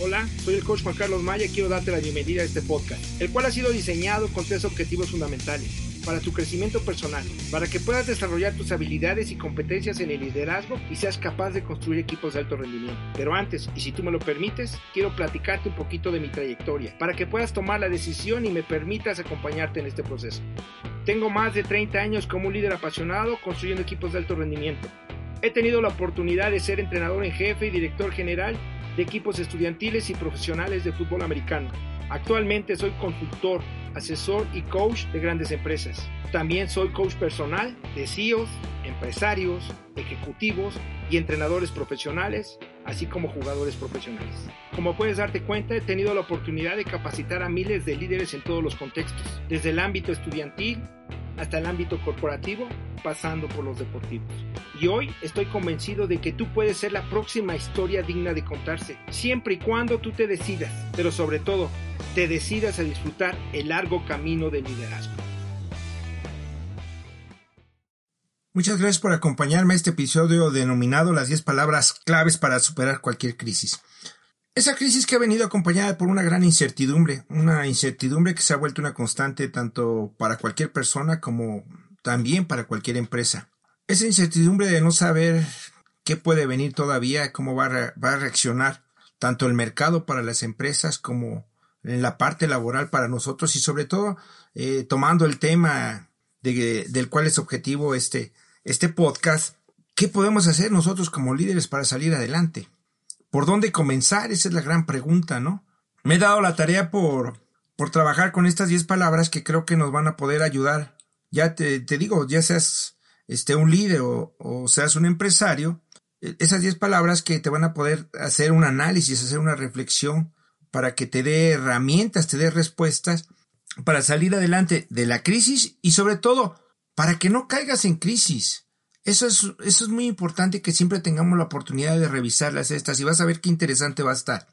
Hola, soy el coach Juan Carlos Maya y quiero darte la bienvenida a este podcast, el cual ha sido diseñado con tres objetivos fundamentales para tu crecimiento personal, para que puedas desarrollar tus habilidades y competencias en el liderazgo y seas capaz de construir equipos de alto rendimiento. Pero antes, y si tú me lo permites, quiero platicarte un poquito de mi trayectoria, para que puedas tomar la decisión y me permitas acompañarte en este proceso. Tengo más de 30 años como líder apasionado construyendo equipos de alto rendimiento. He tenido la oportunidad de ser entrenador en jefe y director general de equipos estudiantiles y profesionales de fútbol americano. Actualmente soy consultor, asesor y coach de grandes empresas. También soy coach personal de CEOs, empresarios, ejecutivos y entrenadores profesionales, así como jugadores profesionales. Como puedes darte cuenta, he tenido la oportunidad de capacitar a miles de líderes en todos los contextos, desde el ámbito estudiantil hasta el ámbito corporativo, pasando por los deportivos. Y hoy estoy convencido de que tú puedes ser la próxima historia digna de contarse, siempre y cuando tú te decidas, pero sobre todo, te decidas a disfrutar el largo camino del liderazgo. Muchas gracias por acompañarme a este episodio denominado las 10 palabras claves para superar cualquier crisis. Esa crisis que ha venido acompañada por una gran incertidumbre, una incertidumbre que se ha vuelto una constante tanto para cualquier persona como también para cualquier empresa. Esa incertidumbre de no saber qué puede venir todavía, cómo va a, va a reaccionar tanto el mercado para las empresas como en la parte laboral para nosotros y sobre todo eh, tomando el tema de, del cual es objetivo este, este podcast, ¿qué podemos hacer nosotros como líderes para salir adelante? ¿Por dónde comenzar? Esa es la gran pregunta, ¿no? Me he dado la tarea por, por trabajar con estas 10 palabras que creo que nos van a poder ayudar. Ya te, digo, ya seas este, un líder o, o seas un empresario, e, esas 10 palabras que te van a poder hacer un análisis, hacer una reflexión para que te dé herramientas, te dé respuestas para salir adelante de la crisis y sobre todo para que no caigas en crisis. Eso es, eso es muy importante que siempre tengamos la oportunidad de revisarlas estas y vas a ver qué interesante va a estar.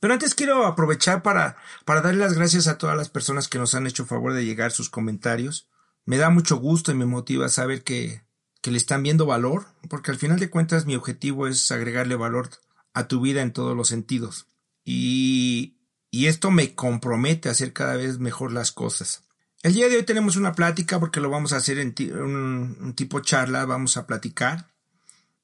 Pero antes quiero aprovechar para, para darle las gracias a todas las personas que nos han hecho favor de llegar sus comentarios. Me da mucho gusto y me motiva saber que, que le están viendo valor, porque al final de cuentas mi objetivo es agregarle valor a tu vida en todos los sentidos. Y, y esto me compromete a hacer cada vez mejor las cosas. El día de hoy tenemos una plática porque lo vamos a hacer en un, tipo charla, vamos a platicar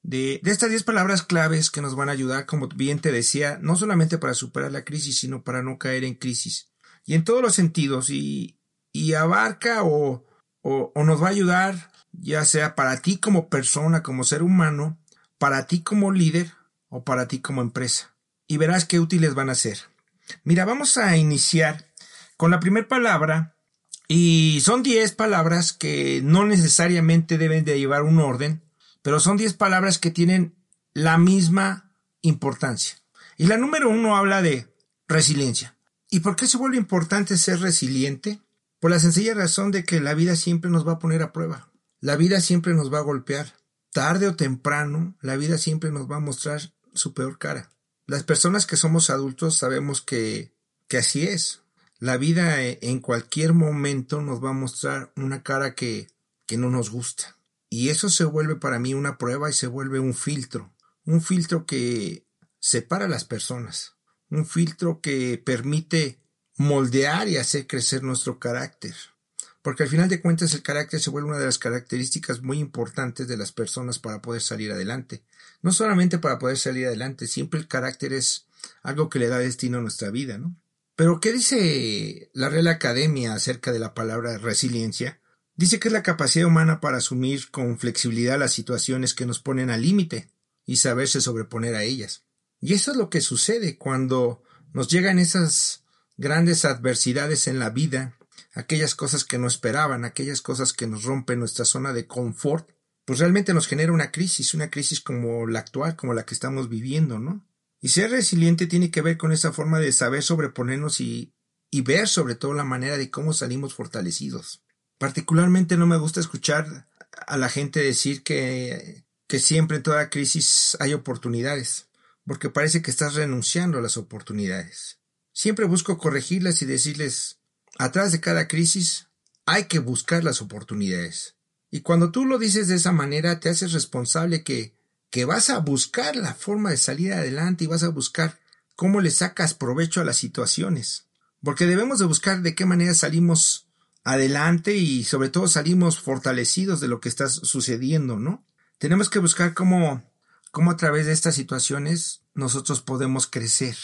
de, estas 10 palabras claves que nos van a ayudar, como bien te decía, no solamente para superar la crisis, sino para no caer en crisis. Y en todos los sentidos, y, y abarca o, o, o nos va a ayudar, ya sea para ti como persona, como ser humano, para ti como líder o para ti como empresa. Y verás qué útiles van a ser. Mira, vamos a iniciar con la primera palabra y son 10 palabras que no necesariamente deben de llevar un orden, pero son 10 palabras que tienen la misma importancia. Y la número uno habla de resiliencia. ¿Y por qué se vuelve importante ser resiliente? Por la sencilla razón de que la vida siempre nos va a poner a prueba. La vida siempre nos va a golpear. Tarde o temprano, la vida siempre nos va a mostrar su peor cara. Las personas que somos adultos sabemos que, que así es. La vida en cualquier momento nos va a mostrar una cara que, que no nos gusta. Y eso se vuelve para mí una prueba y se vuelve un filtro. Un filtro que separa a las personas. Un filtro que permite moldear y hacer crecer nuestro carácter. Porque al final de cuentas el carácter se vuelve una de las características muy importantes de las personas para poder salir adelante. No solamente para poder salir adelante, siempre el carácter es algo que le da destino a nuestra vida, ¿no? Pero, ¿qué dice la Real Academia acerca de la palabra resiliencia? Dice que es la capacidad humana para asumir con flexibilidad las situaciones que nos ponen al límite y saberse sobreponer a ellas. Y eso es lo que sucede cuando nos llegan esas grandes adversidades en la vida, aquellas cosas que no esperaban, aquellas cosas que nos rompen nuestra zona de confort, pues realmente nos genera una crisis, una crisis como la actual, como la que estamos viviendo, ¿no? Y ser resiliente tiene que ver con esa forma de saber sobreponernos y, y ver sobre todo la manera de cómo salimos fortalecidos. Particularmente no me gusta escuchar a la gente decir que, que siempre en toda crisis hay oportunidades, porque parece que estás renunciando a las oportunidades. Siempre busco corregirlas y decirles, atrás de cada crisis hay que buscar las oportunidades. Y cuando tú lo dices de esa manera, te haces responsable que, que vas a buscar la forma de salir adelante y vas a buscar cómo le sacas provecho a las situaciones. Porque debemos de buscar de qué manera salimos adelante y sobre todo salimos fortalecidos de lo que está sucediendo, ¿no? Tenemos que buscar cómo, cómo a través de estas situaciones nosotros podemos crecer.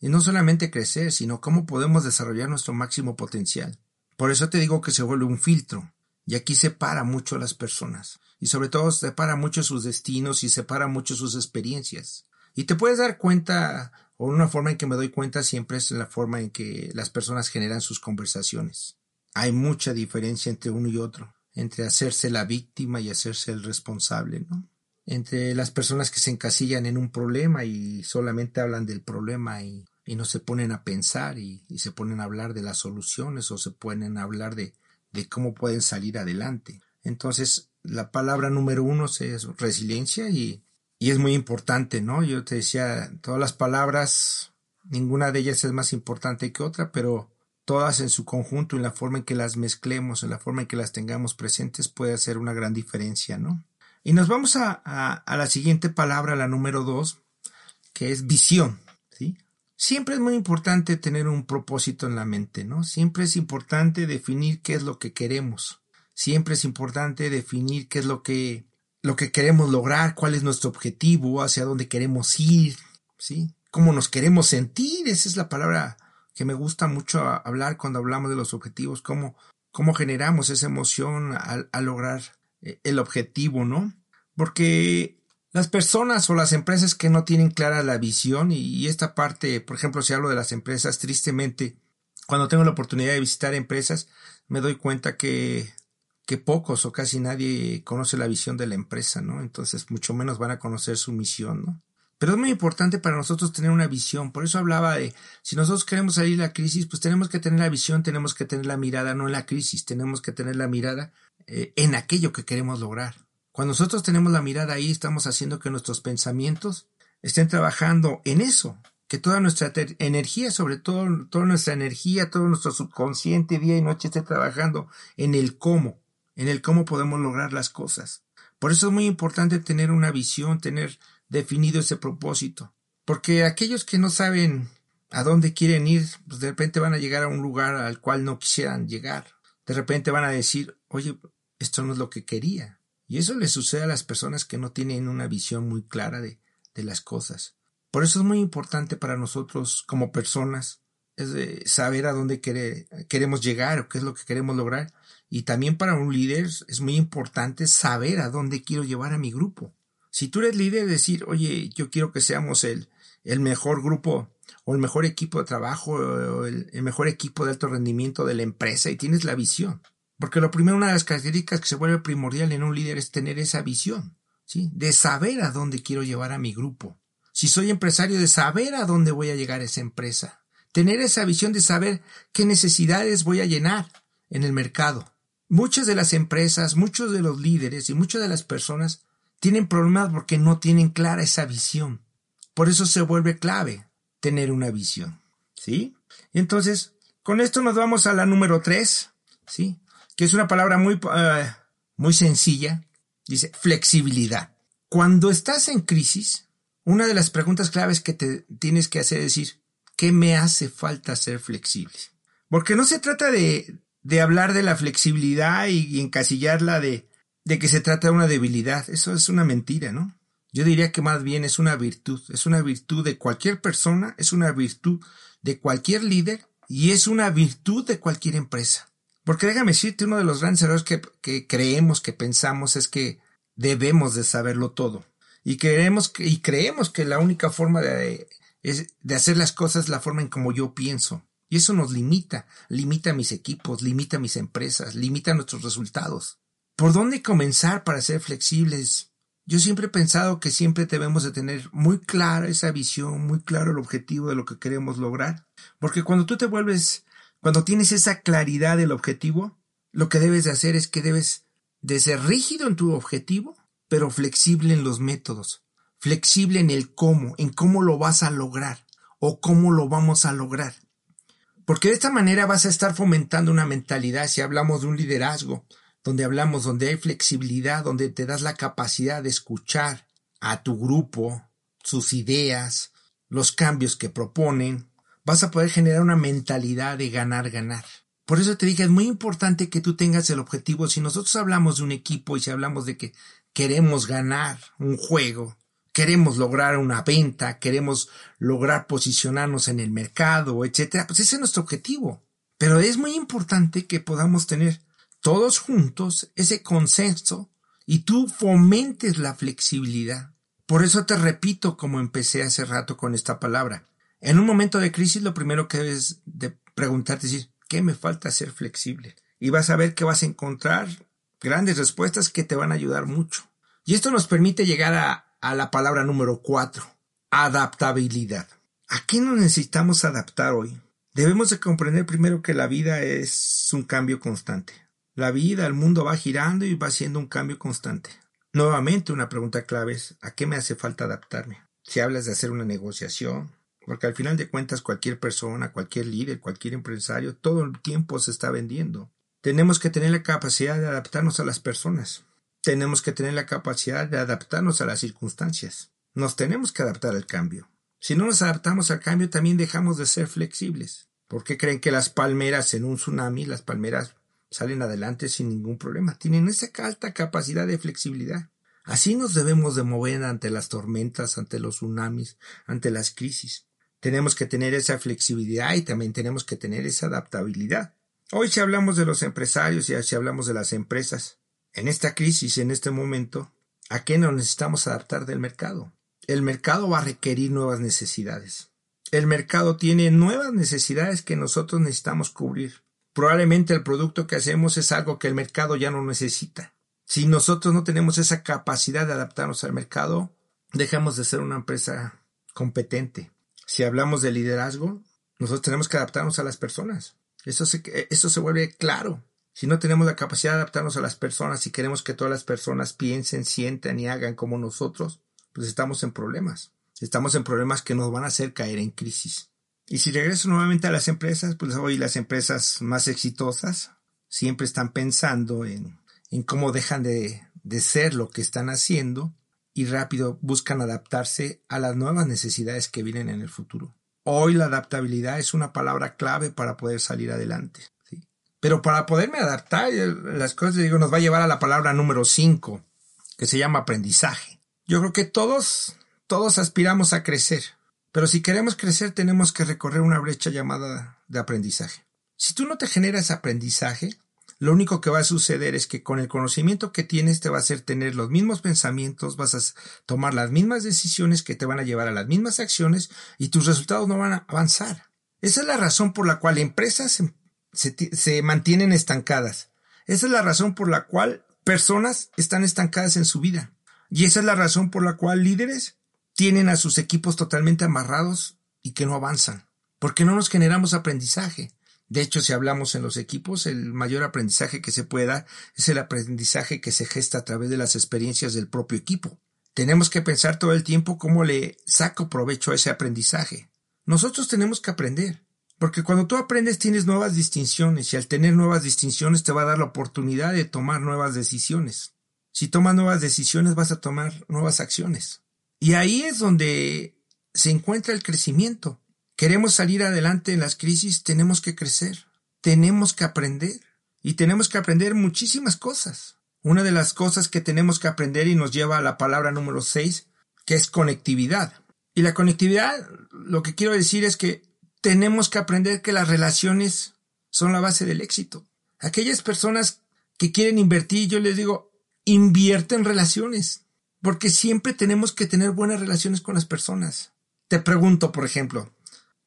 Y no solamente crecer, sino cómo podemos desarrollar nuestro máximo potencial. Por eso te digo que se vuelve un filtro. Y aquí separa mucho a las personas. Y sobre todo separa mucho sus destinos y separa mucho sus experiencias. Y te puedes dar cuenta, o una forma en que me doy cuenta siempre es la forma en que las personas generan sus conversaciones. Hay mucha diferencia entre uno y otro, entre hacerse la víctima y hacerse el responsable, ¿no? Entre las personas que se encasillan en un problema y solamente hablan del problema y y no se ponen a pensar y, se ponen a hablar de las soluciones o se ponen a hablar de, de cómo pueden salir adelante. Entonces, la palabra número uno es resiliencia y, y es muy importante, ¿no? Yo te decía, todas las palabras, ninguna de ellas es más importante que otra, pero todas en su conjunto, en la forma en que las mezclemos, en la forma en que las tengamos presentes, puede hacer una gran diferencia, ¿no? Y nos vamos a, a, la siguiente palabra, la número dos, que es visión. Siempre es muy importante tener un propósito en la mente, ¿no? Siempre es importante definir qué es lo que queremos. Siempre es importante definir qué es lo que lo que queremos lograr, cuál es nuestro objetivo, hacia dónde queremos ir, ¿sí? Cómo nos queremos sentir, esa es la palabra que me gusta mucho hablar cuando hablamos de los objetivos, cómo, cómo generamos esa emoción al, al lograr eh, el objetivo, ¿no? Porque las personas o las empresas que no tienen clara la visión y, esta parte, por ejemplo, si hablo de las empresas, tristemente, cuando tengo la oportunidad de visitar empresas, me doy cuenta que, que pocos o casi nadie conoce la visión de la empresa, ¿no? Entonces, mucho menos van a conocer su misión, ¿no? Pero es muy importante para nosotros tener una visión. Por eso hablaba de, si nosotros queremos salir de la crisis, pues tenemos que tener la visión, tenemos que tener la mirada no en la crisis, tenemos que tener la mirada eh, en aquello que queremos lograr. Cuando nosotros tenemos la mirada ahí, estamos haciendo que nuestros pensamientos estén trabajando en eso, que toda nuestra energía, sobre todo toda nuestra energía, todo nuestro subconsciente día y noche esté trabajando en el cómo, en el cómo podemos lograr las cosas. Por eso es muy importante tener una visión, tener definido ese propósito, porque aquellos que no saben a dónde quieren ir, pues de repente van a llegar a un lugar al cual no quisieran llegar. De repente van a decir, oye, esto no es lo que quería. Y eso le sucede a las personas que no tienen una visión muy clara de, de las cosas. Por eso es muy importante para nosotros como personas es saber a dónde queremos llegar o qué es lo que queremos lograr. Y también para un líder es muy importante saber a dónde quiero llevar a mi grupo. Si tú eres líder, decir, oye, yo quiero que seamos el, el mejor grupo o el mejor equipo de trabajo o el mejor equipo de alto rendimiento de la empresa y tienes la visión. Porque lo primero, una de las características que se vuelve primordial en un líder es tener esa visión, ¿sí? De saber a dónde quiero llevar a mi grupo. Si soy empresario, de saber a dónde voy a llegar esa empresa. Tener esa visión de saber qué necesidades voy a llenar en el mercado. Muchas de las empresas, muchos de los líderes y muchas de las personas tienen problemas porque no tienen clara esa visión. Por eso se vuelve clave tener una visión. ¿Sí? Entonces, con esto nos vamos a la número tres. ¿Sí? Que es una palabra muy, eh, muy sencilla, dice flexibilidad. Cuando estás en crisis, una de las preguntas claves que te tienes que hacer es decir, ¿qué me hace falta ser flexible? Porque no se trata de, de hablar de la flexibilidad y, encasillarla de, de que se trata de una debilidad. Eso es una mentira, ¿no? Yo diría que más bien es una virtud. Es una virtud de cualquier persona, es una virtud de cualquier líder y es una virtud de cualquier empresa. Porque déjame decirte, uno de los grandes errores que, que creemos, que pensamos, es que debemos de saberlo todo. Y creemos que, y creemos que la única forma de, de hacer las cosas es la forma en como yo pienso. Y eso nos limita, limita a mis equipos, limita a mis empresas, limita nuestros resultados. ¿Por dónde comenzar para ser flexibles? Yo siempre he pensado que siempre debemos de tener muy clara esa visión, muy claro el objetivo de lo que queremos lograr, porque cuando tú te vuelves, cuando tienes esa claridad del objetivo, lo que debes de hacer es que debes de ser rígido en tu objetivo, pero flexible en los métodos, flexible en el cómo, en cómo lo vas a lograr o cómo lo vamos a lograr. Porque de esta manera vas a estar fomentando una mentalidad, si hablamos de un liderazgo, donde hablamos, donde hay flexibilidad, donde te das la capacidad de escuchar a tu grupo, sus ideas, los cambios que proponen, vas a poder generar una mentalidad de ganar, ganar. Por eso te dije, es muy importante que tú tengas el objetivo. Si nosotros hablamos de un equipo y si hablamos de que queremos ganar un juego, queremos lograr una venta, queremos lograr posicionarnos en el mercado, etcétera, pues ese es nuestro objetivo. Pero es muy importante que podamos tener todos juntos ese consenso y tú fomentes la flexibilidad. Por eso te repito como empecé hace rato con esta palabra. En un momento de crisis lo primero que debes de preguntarte es ¿qué me falta ser flexible? Y vas a ver que vas a encontrar grandes respuestas que te van a ayudar mucho. Y esto nos permite llegar a, a la palabra número cuatro, adaptabilidad. ¿A qué nos necesitamos adaptar hoy? Debemos de comprender primero que la vida es un cambio constante. La vida, el mundo va girando y va siendo un cambio constante. Nuevamente una pregunta clave es ¿a qué me hace falta adaptarme? Si hablas de hacer una negociación, porque al final de cuentas cualquier persona, cualquier líder, cualquier empresario, todo el tiempo se está vendiendo. Tenemos que tener la capacidad de adaptarnos a las personas. Tenemos que tener la capacidad de adaptarnos a las circunstancias. Nos tenemos que adaptar al cambio. Si no nos adaptamos al cambio, también dejamos de ser flexibles. ¿Por qué creen que las palmeras en un tsunami, las palmeras salen adelante sin ningún problema. Tienen esa alta capacidad de flexibilidad. Así nos debemos de mover ante las tormentas, ante los tsunamis, ante las crisis. Tenemos que tener esa flexibilidad y también tenemos que tener esa adaptabilidad. Hoy si hablamos de los empresarios y si hablamos de las empresas, en esta crisis, en este momento, ¿a qué nos necesitamos adaptar del mercado? El mercado va a requerir nuevas necesidades. El mercado tiene nuevas necesidades que nosotros necesitamos cubrir. Probablemente el producto que hacemos es algo que el mercado ya no necesita. Si nosotros no tenemos esa capacidad de adaptarnos al mercado, dejamos de ser una empresa competente. Si hablamos de liderazgo, nosotros tenemos que adaptarnos a las personas. Eso se, eso se vuelve claro. Si no tenemos la capacidad de adaptarnos a las personas y queremos que todas las personas piensen, sientan y hagan como nosotros, pues estamos en problemas. Estamos en problemas que nos van a hacer caer en crisis. Y si regreso nuevamente a las empresas, pues hoy las empresas más exitosas siempre están pensando en, en cómo dejan de, de ser lo que están haciendo y rápido buscan adaptarse a las nuevas necesidades que vienen en el futuro. Hoy la adaptabilidad es una palabra clave para poder salir adelante. Pero para poderme adaptar, las cosas, digo, nos va a llevar a la palabra número 5, que se llama aprendizaje. Yo creo que todos, todos aspiramos a crecer. Pero si queremos crecer tenemos que recorrer una brecha llamada de aprendizaje. Si tú no te generas aprendizaje, lo único que va a suceder es que con el conocimiento que tienes te va a hacer tener los mismos pensamientos, vas a tomar las mismas decisiones que te van a llevar a las mismas acciones y tus resultados no van a avanzar. Esa es la razón por la cual empresas se, se mantienen estancadas. Esa es la razón por la cual personas están estancadas en su vida. Y esa es la razón por la cual líderes tienen a sus equipos totalmente amarrados y que no avanzan, porque no nos generamos aprendizaje. De hecho, si hablamos en los equipos, el mayor aprendizaje que se pueda es el aprendizaje que se gesta a través de las experiencias del propio equipo. Tenemos que pensar todo el tiempo cómo le saco provecho a ese aprendizaje. Nosotros tenemos que aprender, porque cuando tú aprendes tienes nuevas distinciones y al tener nuevas distinciones te va a dar la oportunidad de tomar nuevas decisiones. Si tomas nuevas decisiones vas a tomar nuevas acciones. Y ahí es donde se encuentra el crecimiento. Queremos salir adelante en las crisis, tenemos que crecer, tenemos que aprender y tenemos que aprender muchísimas cosas. Una de las cosas que tenemos que aprender y nos lleva a la palabra número 6, que es conectividad. Y la conectividad, lo que quiero decir es que tenemos que aprender que las relaciones son la base del éxito. Aquellas personas que quieren invertir, yo les digo, invierte en relaciones porque siempre tenemos que tener buenas relaciones con las personas. Te pregunto, por ejemplo,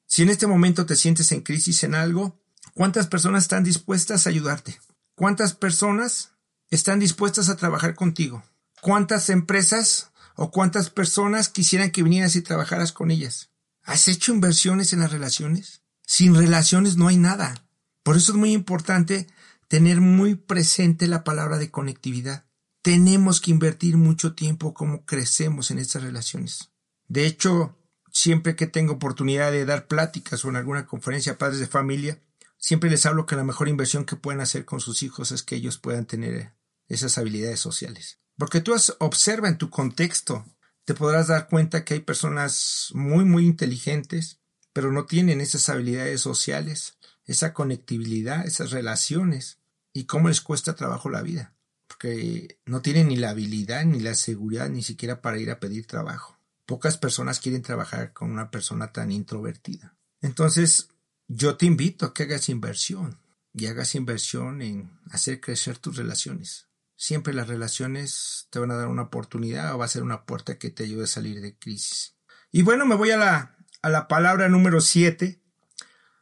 si en este momento te sientes en crisis en algo, ¿cuántas personas están dispuestas a ayudarte? ¿Cuántas personas están dispuestas a trabajar contigo? ¿Cuántas empresas o cuántas personas quisieran que vinieras y trabajaras con ellas? ¿Has hecho inversiones en las relaciones? Sin relaciones no hay nada. Por eso es muy importante tener muy presente la palabra de conectividad. Tenemos que invertir mucho tiempo como crecemos en estas relaciones. De hecho, siempre que tengo oportunidad de dar pláticas o en alguna conferencia a padres de familia, siempre les hablo que la mejor inversión que pueden hacer con sus hijos es que ellos puedan tener esas habilidades sociales. Porque tú observa en tu contexto, te podrás dar cuenta que hay personas muy, muy inteligentes, pero no tienen esas habilidades sociales, esa conectividad, esas relaciones, y cómo les cuesta trabajo la vida, porque no tienen ni la habilidad, ni la seguridad, ni siquiera para ir a pedir trabajo. Pocas personas quieren trabajar con una persona tan introvertida. Entonces, yo te invito a que hagas inversión y hagas inversión en hacer crecer tus relaciones. Siempre las relaciones te van a dar una oportunidad o va a ser una puerta que te ayude a salir de crisis. Y bueno, me voy a la, a la palabra número 7,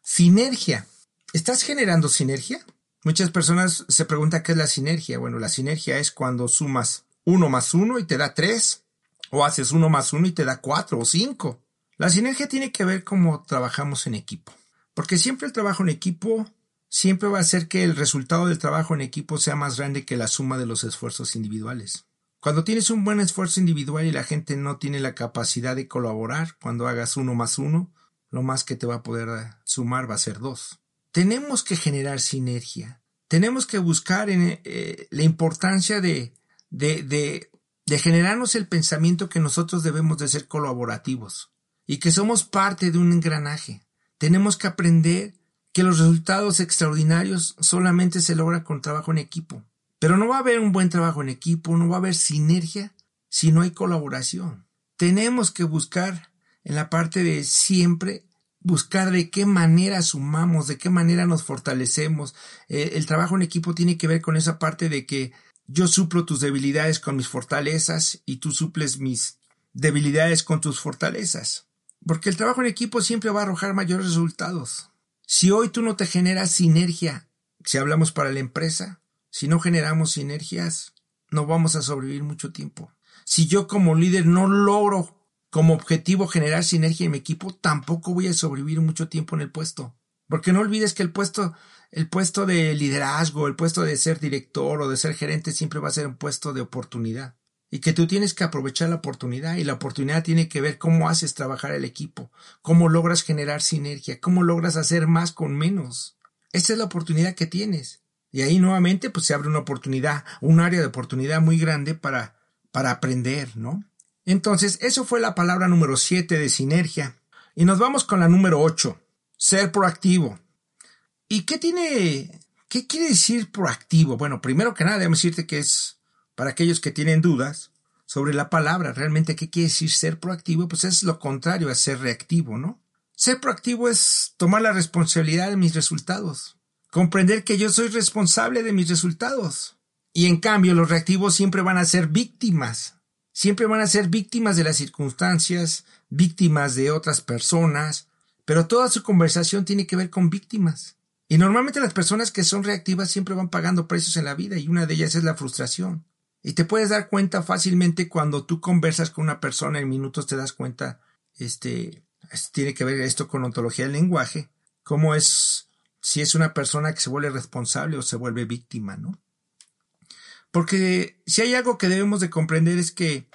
sinergia. ¿Estás generando sinergia? Muchas personas se preguntan qué es la sinergia. Bueno, la sinergia es cuando sumas 1 más 1 y te da 3, o haces 1 más 1 y te da 4 o 5. La sinergia tiene que ver cómo trabajamos en equipo. Porque siempre el trabajo en equipo siempre va a hacer que el resultado del trabajo en equipo sea más grande que la suma de los esfuerzos individuales. Cuando tienes un buen esfuerzo individual y la gente no tiene la capacidad de colaborar, cuando hagas uno más uno, lo más que te va a poder sumar va a ser dos. Tenemos que generar sinergia. Tenemos que buscar en, eh, la importancia de, de, de generarnos el pensamiento que nosotros debemos de ser colaborativos y que somos parte de un engranaje. Tenemos que aprender que los resultados extraordinarios solamente se logran con trabajo en equipo. Pero no va a haber un buen trabajo en equipo, no va a haber sinergia si no hay colaboración. Tenemos que buscar en la parte de siempre buscar de qué manera sumamos, de qué manera nos fortalecemos. Eh, el trabajo en equipo tiene que ver con esa parte de que yo suplo tus debilidades con mis fortalezas y tú suples mis debilidades con tus fortalezas. Porque el trabajo en equipo siempre va a arrojar mayores resultados. Si hoy tú no te generas sinergia, si hablamos para la empresa, si no generamos sinergias, no vamos a sobrevivir mucho tiempo. Si yo como líder no logro como objetivo generar sinergia en mi equipo, tampoco voy a sobrevivir mucho tiempo en el puesto. Porque no olvides que el puesto, el puesto de liderazgo, el puesto de ser director o de ser gerente siempre va a ser un puesto de oportunidad y que tú tienes que aprovechar la oportunidad y la oportunidad tiene que ver cómo haces trabajar el equipo, cómo logras generar sinergia, cómo logras hacer más con menos. Esa es la oportunidad que tienes. Y ahí nuevamente pues se abre una oportunidad, un área de oportunidad muy grande para, para aprender, ¿no? Entonces, eso fue la palabra número 7 de sinergia. Y nos vamos con la número 8, ser proactivo. ¿Y qué tiene, qué quiere decir proactivo? Bueno, primero que nada, debemos decirte que es para aquellos que tienen dudas sobre la palabra, realmente qué quiere decir ser proactivo, pues es lo contrario a ser reactivo, ¿no? Ser proactivo es tomar la responsabilidad de mis resultados, comprender que yo soy responsable de mis resultados. Y en cambio, los reactivos siempre van a ser víctimas, siempre van a ser víctimas de las circunstancias, víctimas de otras personas, pero toda su conversación tiene que ver con víctimas. Y normalmente las personas que son reactivas siempre van pagando precios en la vida y una de ellas es la frustración. Y te puedes dar cuenta fácilmente cuando tú conversas con una persona en minutos te das cuenta, este, tiene que ver esto con ontología del lenguaje, cómo es, si es una persona que se vuelve responsable o se vuelve víctima, ¿no? Porque si hay algo que debemos de comprender es que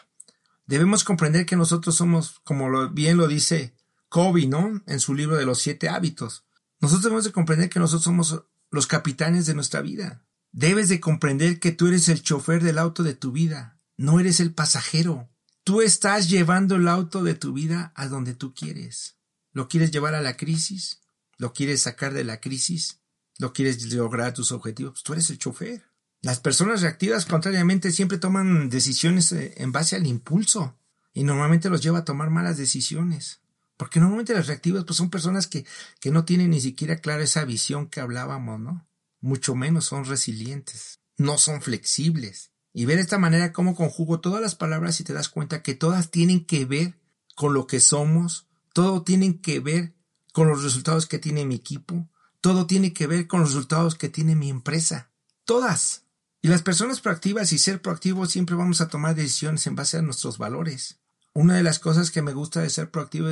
debemos comprender que nosotros somos, como bien lo dice Kobe, ¿no? En su libro de los siete hábitos. Nosotros debemos de comprender que nosotros somos los capitanes de nuestra vida. Debes de comprender que tú eres el chofer del auto de tu vida, no eres el pasajero. Tú estás llevando el auto de tu vida a donde tú quieres. ¿Lo quieres llevar a la crisis? ¿Lo quieres sacar de la crisis? ¿Lo quieres lograr tus objetivos? Pues tú eres el chofer. Las personas reactivas, contrariamente, siempre toman decisiones eh, en base al impulso y normalmente los lleva a tomar malas decisiones. Porque normalmente las reactivas pues, son personas que, que no tienen ni siquiera clara esa visión que hablábamos, ¿no? mucho menos son resilientes, no son flexibles. Y ver de esta manera cómo conjugo todas las palabras y te das cuenta que todas tienen que ver con lo que somos, todo tienen que ver con los resultados que tiene mi equipo, todo tiene que ver con los resultados que tiene mi empresa. Todas. Y las personas proactivas y ser proactivos siempre vamos a tomar decisiones en base a nuestros valores. Una de las cosas que me gusta de ser proactivo,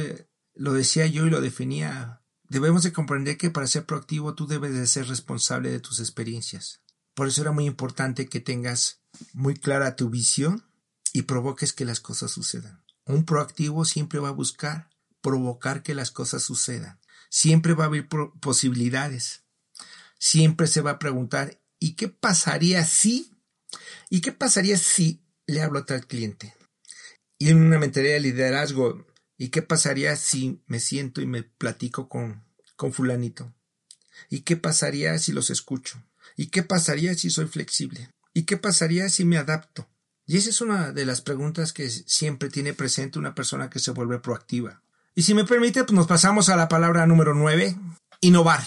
lo decía yo y lo definía, debemos de comprender que para ser proactivo tú debes de ser responsable de tus experiencias. Por eso era muy importante que tengas muy clara tu visión y provoques que las cosas sucedan. Un proactivo siempre va a buscar provocar que las cosas sucedan. Siempre va a haber posibilidades. Siempre se va a preguntar, ¿y qué pasaría si? ¿Y qué pasaría si le hablo a tal cliente? Y en una mentalidad de liderazgo, ¿y qué pasaría si me siento y me platico con, con fulanito? ¿Y qué pasaría si los escucho? ¿Y qué pasaría si soy flexible? ¿Y qué pasaría si me adapto? Y esa es una de las preguntas que siempre tiene presente una persona que se vuelve proactiva. Y si me permite, pues nos pasamos a la palabra número nueve, innovar.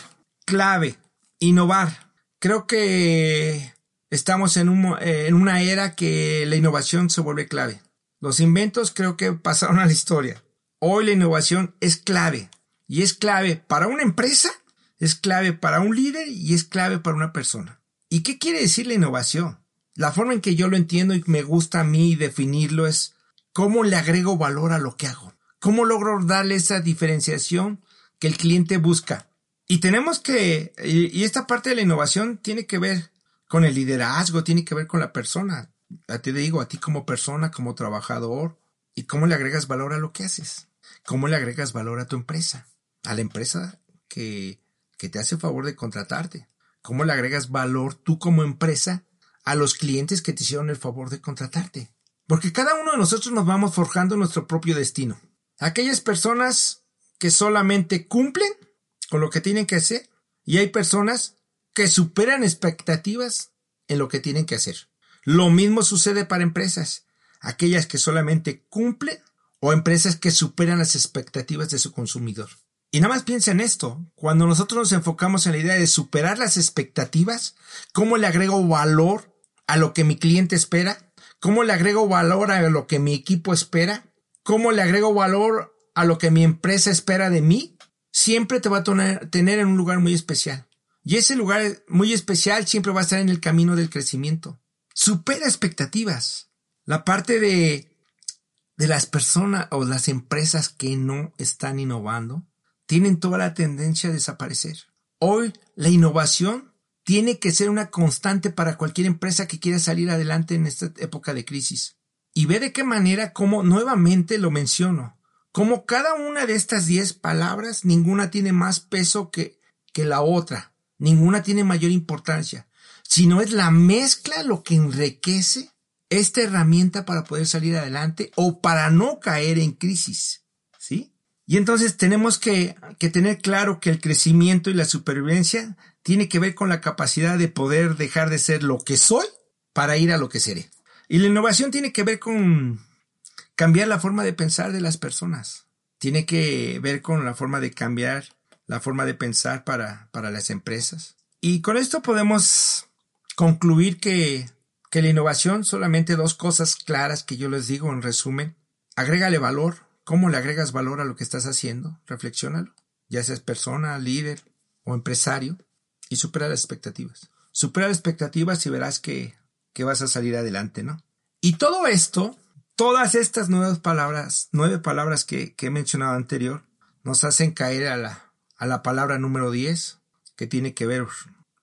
Clave, innovar. Creo que estamos en, un, en una era que la innovación se vuelve clave. Los inventos creo que pasaron a la historia. Hoy la innovación es clave. Y es clave para una empresa, es clave para un líder y es clave para una persona. ¿Y qué quiere decir la innovación? La forma en que yo lo entiendo y me gusta a mí definirlo es cómo le agrego valor a lo que hago. ¿Cómo logro darle esa diferenciación que el cliente busca? Y tenemos que, y esta parte de la innovación tiene que ver con el liderazgo, tiene que ver con la persona. A ti te digo, a ti como persona, como trabajador, y cómo le agregas valor a lo que haces. ¿Cómo le agregas valor a tu empresa? A la empresa que, que te hace favor de contratarte. ¿Cómo le agregas valor tú como empresa a los clientes que te hicieron el favor de contratarte? Porque cada uno de nosotros nos vamos forjando nuestro propio destino. Aquellas personas que solamente cumplen con lo que tienen que hacer y hay personas que superan expectativas en lo que tienen que hacer. Lo mismo sucede para empresas, aquellas que solamente cumplen o empresas que superan las expectativas de su consumidor. Y nada más piensa en esto, cuando nosotros nos enfocamos en la idea de superar las expectativas, ¿cómo le agrego valor a lo que mi cliente espera? ¿Cómo le agrego valor a lo que mi equipo espera? cómo le agrego valor a lo que mi empresa espera de mí, siempre te va a tener en un lugar muy especial. Y ese lugar muy especial siempre va a estar en el camino del crecimiento. Supera expectativas. La parte de, de las personas o las empresas que no están innovando tienen toda la tendencia a desaparecer. Hoy la innovación tiene que ser una constante para cualquier empresa que quiera salir adelante en esta época de crisis y ve de qué manera, como nuevamente lo menciono, como cada una de estas diez palabras, ninguna tiene más peso que, que la otra, ninguna tiene mayor importancia, sino es la mezcla lo que enriquece esta herramienta para poder salir adelante o para no caer en crisis. ¿Sí? Y entonces tenemos que, que tener claro que el crecimiento y la supervivencia tiene que ver con la capacidad de poder dejar de ser lo que soy para ir a lo que seré. Y la innovación tiene que ver con cambiar la forma de pensar de las personas. Tiene que ver con la forma de cambiar la forma de pensar para, para las empresas. Y con esto podemos concluir que, que la innovación, solamente dos cosas claras que yo les digo en resumen. Agrégale valor. ¿Cómo le agregas valor a lo que estás haciendo? Reflexiónalo. Ya seas persona, líder o empresario. Y supera las expectativas. Supera las expectativas y verás que que vas a salir adelante, ¿no? Y todo esto, todas estas nuevas palabras, nueve palabras que, he mencionado anterior, nos hacen caer a la, a la palabra número 10, que tiene que ver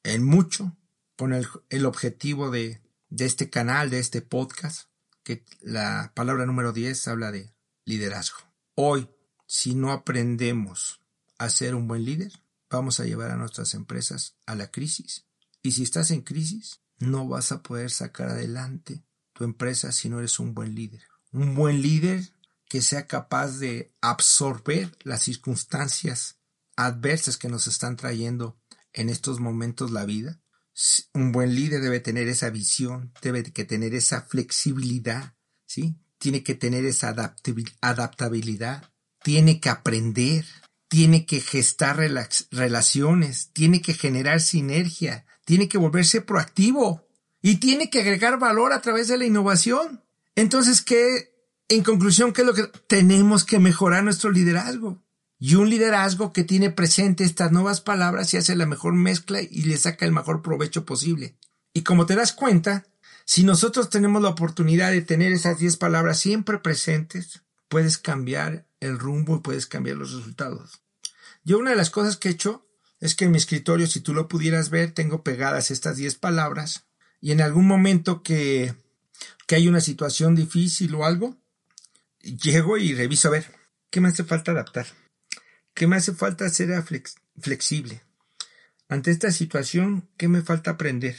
en mucho con el, el objetivo de, de este canal, de este podcast, que la palabra número 10 habla de liderazgo. Hoy, si no aprendemos a ser un buen líder, vamos a llevar a nuestras empresas a la crisis. Y si estás en crisis, no vas a poder sacar adelante tu empresa si no eres un buen líder. Un buen líder que sea capaz de absorber las circunstancias adversas que nos están trayendo en estos momentos la vida. Un buen líder debe tener esa visión, debe que tener esa flexibilidad, ¿sí? Tiene que tener esa adaptabilidad, tiene que aprender, tiene que gestar relaciones, tiene que generar sinergia, tiene que volverse proactivo y tiene que agregar valor a través de la innovación. Entonces, ¿qué, en conclusión, qué es lo que tenemos que mejorar nuestro liderazgo? Y un liderazgo que tiene presente estas nuevas palabras y hace la mejor mezcla y le saca el mejor provecho posible. Y como te das cuenta, si nosotros tenemos la oportunidad de tener esas 10 palabras siempre presentes, puedes cambiar el rumbo y puedes cambiar los resultados. Yo una de las cosas que he hecho es que en mi escritorio, si tú lo pudieras ver, tengo pegadas estas 10 palabras y en algún momento que, que hay una situación difícil o algo, llego y reviso a ver qué me hace falta adaptar, qué me hace falta ser flexible. Ante esta situación, ¿qué me falta aprender?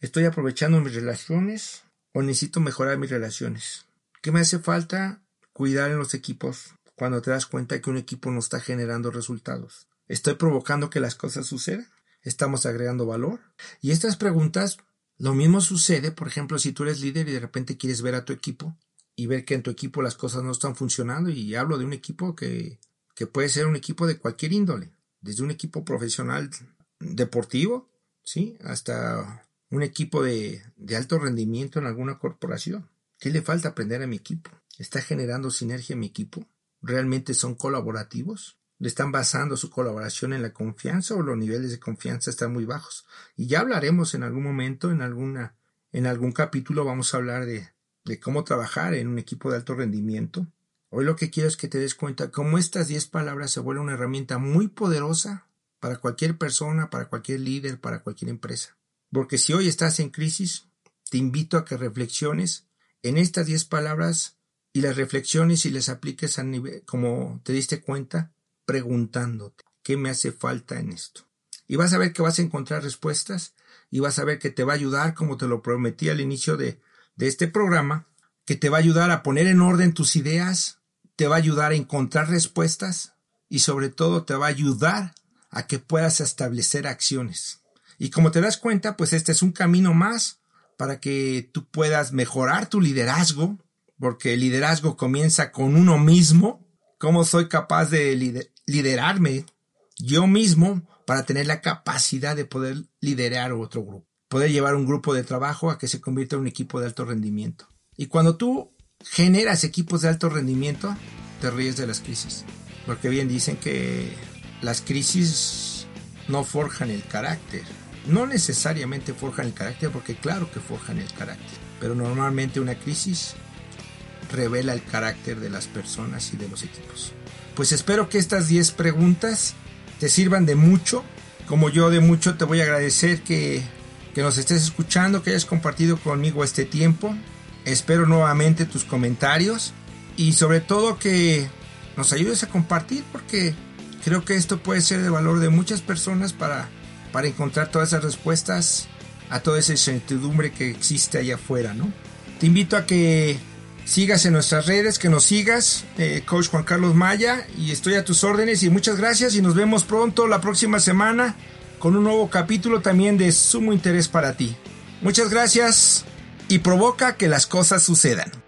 ¿Estoy aprovechando mis relaciones o necesito mejorar mis relaciones? ¿Qué me hace falta cuidar en los equipos cuando te das cuenta que un equipo no está generando resultados? ¿Estoy provocando que las cosas sucedan? ¿Estamos agregando valor? Y estas preguntas, lo mismo sucede, por ejemplo, si tú eres líder y de repente quieres ver a tu equipo y ver que en tu equipo las cosas no están funcionando y hablo de un equipo que, que puede ser un equipo de cualquier índole, desde un equipo profesional deportivo, ¿sí? Hasta un equipo de, de alto rendimiento en alguna corporación. ¿Qué le falta aprender a mi equipo? ¿Está generando sinergia mi equipo? ¿Realmente son colaborativos? ¿Le están basando su colaboración en la confianza o los niveles de confianza están muy bajos? Y ya hablaremos en algún momento, en alguna, en algún capítulo vamos a hablar de, de cómo trabajar en un equipo de alto rendimiento. Hoy lo que quiero es que te des cuenta cómo estas 10 palabras se vuelven una herramienta muy poderosa para cualquier persona, para cualquier líder, para cualquier empresa. Porque si hoy estás en crisis, te invito a que reflexiones en estas 10 palabras y las reflexiones y les apliques a nivel, como te diste cuenta, preguntándote qué me hace falta en esto. Y vas a ver que vas a encontrar respuestas y vas a ver que te va a ayudar, como te lo prometí al inicio de, de este programa, que te va a ayudar a poner en orden tus ideas, te va a ayudar a encontrar respuestas y sobre todo te va a ayudar a que puedas establecer acciones. Y como te das cuenta, pues este es un camino más para que tú puedas mejorar tu liderazgo, porque el liderazgo comienza con uno mismo, cómo soy capaz de liderarme yo mismo para tener la capacidad de poder liderar otro grupo, poder llevar un grupo de trabajo a que se convierta en un equipo de alto rendimiento. Y cuando tú generas equipos de alto rendimiento, te ríes de las crisis, porque bien dicen que las crisis no forjan el carácter, no necesariamente forjan el carácter, porque claro que forjan el carácter, pero normalmente una crisis revela el carácter de las personas y de los equipos. Pues espero que estas 10 preguntas te sirvan de mucho. Como yo de mucho te voy a agradecer que, que nos estés escuchando, que hayas compartido conmigo este tiempo. Espero nuevamente tus comentarios y sobre todo que nos ayudes a compartir porque creo que esto puede ser de valor de muchas personas para para encontrar todas esas respuestas a toda esa incertidumbre que existe allá afuera, ¿no? Te invito a que sigas en nuestras redes, que nos sigas, eh, Coach Juan Carlos Maya, y estoy a tus órdenes y muchas gracias y nos vemos pronto la próxima semana con un nuevo capítulo también de sumo interés para ti. Muchas gracias y provoca que las cosas sucedan.